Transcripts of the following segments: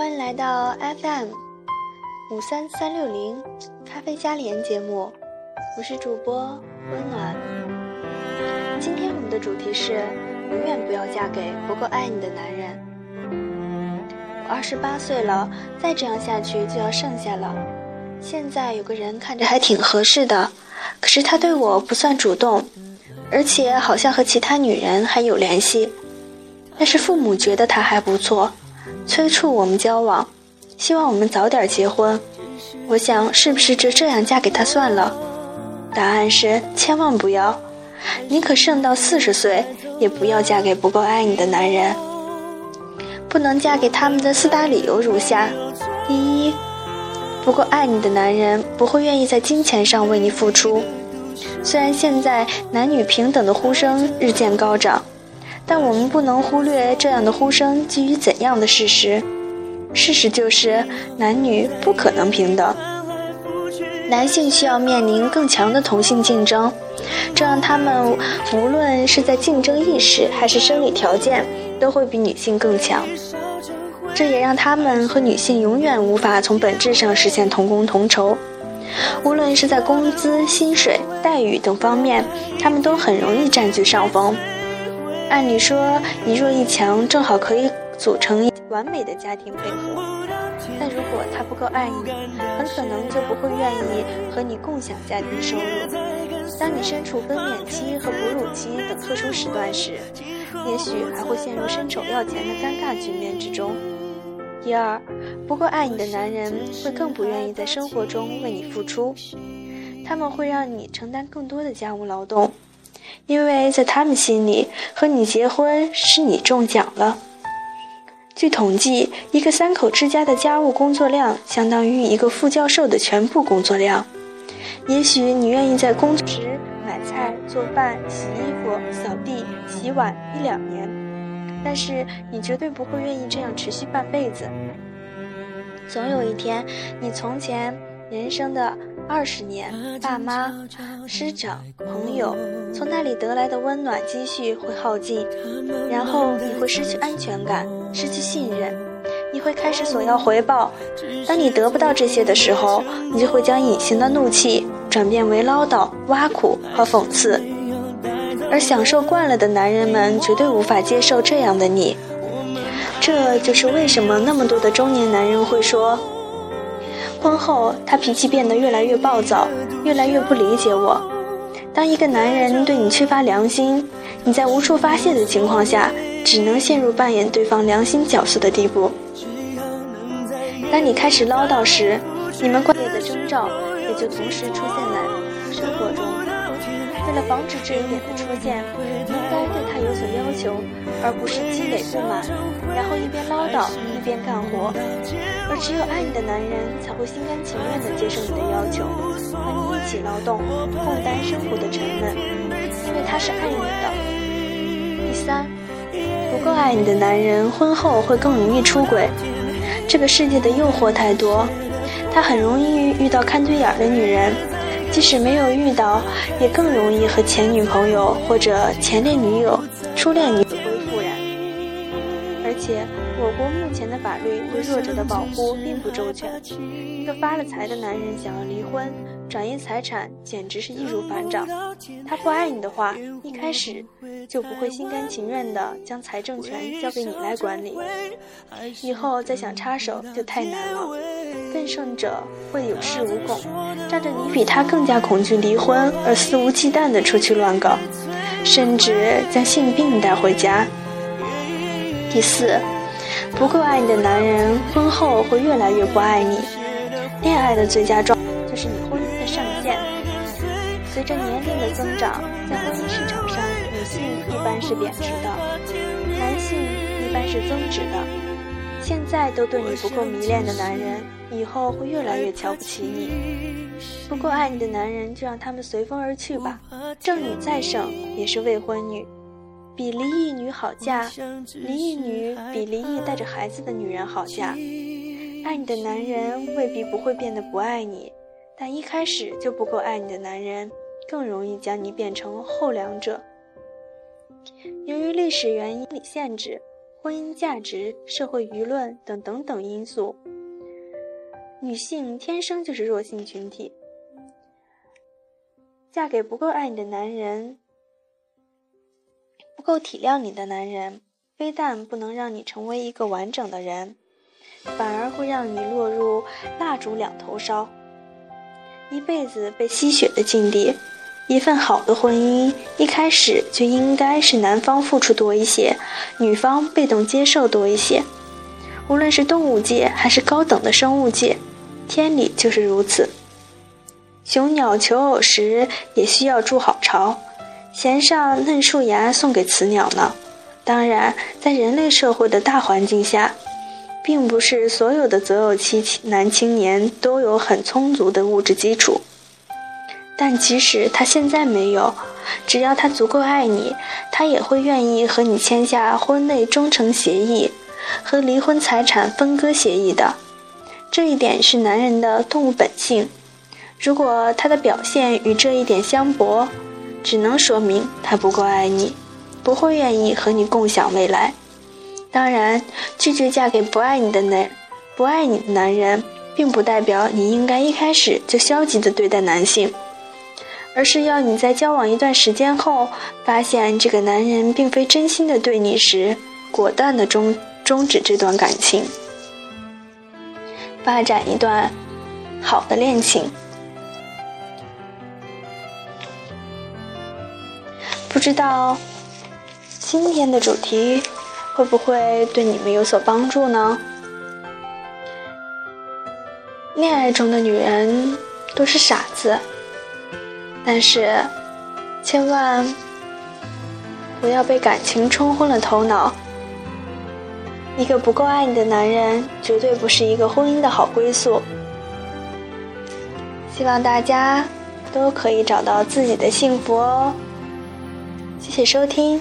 欢迎来到 FM 五三三六零咖啡加连节目，我是主播温暖。今天我们的主题是永远不要嫁给不够爱你的男人。我二十八岁了，再这样下去就要剩下了。现在有个人看着还挺合适的，可是他对我不算主动，而且好像和其他女人还有联系。但是父母觉得他还不错。催促我们交往，希望我们早点结婚。我想，是不是就这样嫁给他算了？答案是千万不要，宁可剩到四十岁，也不要嫁给不够爱你的男人。不能嫁给他们的四大理由如下：第一，不够爱你的男人不会愿意在金钱上为你付出。虽然现在男女平等的呼声日渐高涨。但我们不能忽略这样的呼声基于怎样的事实？事实就是男女不可能平等。男性需要面临更强的同性竞争，这让他们无论是在竞争意识还是生理条件都会比女性更强。这也让他们和女性永远无法从本质上实现同工同酬。无论是在工资、薪水、待遇等方面，他们都很容易占据上风。按理说，你弱一强正好可以组成完美的家庭配合。但如果他不够爱你，很可能就不会愿意和你共享家庭收入。当你身处分娩期和哺乳期等特殊时段时，也许还会陷入伸手要钱的尴尬局面之中。第二，不够爱你的男人会更不愿意在生活中为你付出，他们会让你承担更多的家务劳动。因为在他们心里，和你结婚是你中奖了。据统计，一个三口之家的家务工作量相当于一个副教授的全部工作量。也许你愿意在工作时买菜、做饭、洗衣服、扫地、洗碗一两年，但是你绝对不会愿意这样持续半辈子。总有一天，你从前人生的。二十年，爸妈、师长、朋友从那里得来的温暖积蓄会耗尽，然后你会失去安全感，失去信任，你会开始索要回报。当你得不到这些的时候，你就会将隐形的怒气转变为唠叨、挖苦和讽刺。而享受惯了的男人们绝对无法接受这样的你。这就是为什么那么多的中年男人会说。婚后，他脾气变得越来越暴躁，越来越不理解我。当一个男人对你缺乏良心，你在无处发泄的情况下，只能陷入扮演对方良心角色的地步。当你开始唠叨时，你们关系的征兆也就同时出现在生活中。为了防止这一点的出现，应该对他有所要求，而不是积累不满，然后一边唠叨一边干活。而只有爱你的男人才会心甘情愿地接受你的要求，和你一起劳动，共担生活的沉闷，因为他是爱你的。第三，不够爱你的男人婚后会更容易出轨。这个世界的诱惑太多，他很容易遇到看对眼的女人。即使没有遇到，也更容易和前女朋友或者前恋女友、初恋女归复燃。而且，我国目前的法律对弱者的保护并不周全。一个发了财的男人想要离婚。转移财产简直是易如反掌。他不爱你的话，一开始就不会心甘情愿地将财政权交给你来管理。以后再想插手就太难了。更甚者会有恃无恐，仗着你比他更加恐惧离婚而肆无忌惮地出去乱搞，甚至将性病带回家。第四，不够爱你的男人婚后会越来越不爱你。恋爱的最佳状就是你婚姻的。上限。随着年龄的增长，在婚姻市场上，女性一般是贬值的，男性一般是增值的。现在都对你不够迷恋的男人，以后会越来越瞧不起你。不够爱你的男人，就让他们随风而去吧。正女再盛，也是未婚女，比离异女好嫁，离异女比离异带着孩子的女人好嫁。爱你的男人未必不会变得不爱你。但一开始就不够爱你的男人，更容易将你变成后两者。由于历史原因、理限制，婚姻价值、社会舆论等等等因素，女性天生就是弱性群体。嫁给不够爱你的男人，不够体谅你的男人，非但不能让你成为一个完整的人，反而会让你落入蜡烛两头烧，一辈子被吸血的境地。一份好的婚姻，一开始就应该是男方付出多一些，女方被动接受多一些。无论是动物界还是高等的生物界，天理就是如此。雄鸟求偶时也需要筑好巢，衔上嫩树芽送给雌鸟呢。当然，在人类社会的大环境下，并不是所有的择偶期男青年都有很充足的物质基础。但即使他现在没有，只要他足够爱你，他也会愿意和你签下婚内忠诚协议和离婚财产分割协议的。这一点是男人的动物本性。如果他的表现与这一点相悖，只能说明他不够爱你，不会愿意和你共享未来。当然，拒绝嫁给不爱你的男不爱你的男人，并不代表你应该一开始就消极的对待男性。而是要你在交往一段时间后，发现这个男人并非真心的对你时，果断的终终止这段感情，发展一段好的恋情。不知道今天的主题会不会对你们有所帮助呢？恋爱中的女人都是傻子。但是，千万不要被感情冲昏了头脑。一个不够爱你的男人，绝对不是一个婚姻的好归宿。希望大家都可以找到自己的幸福哦。谢谢收听，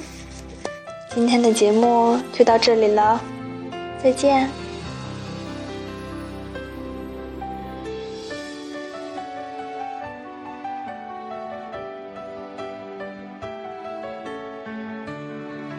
今天的节目就到这里了，再见。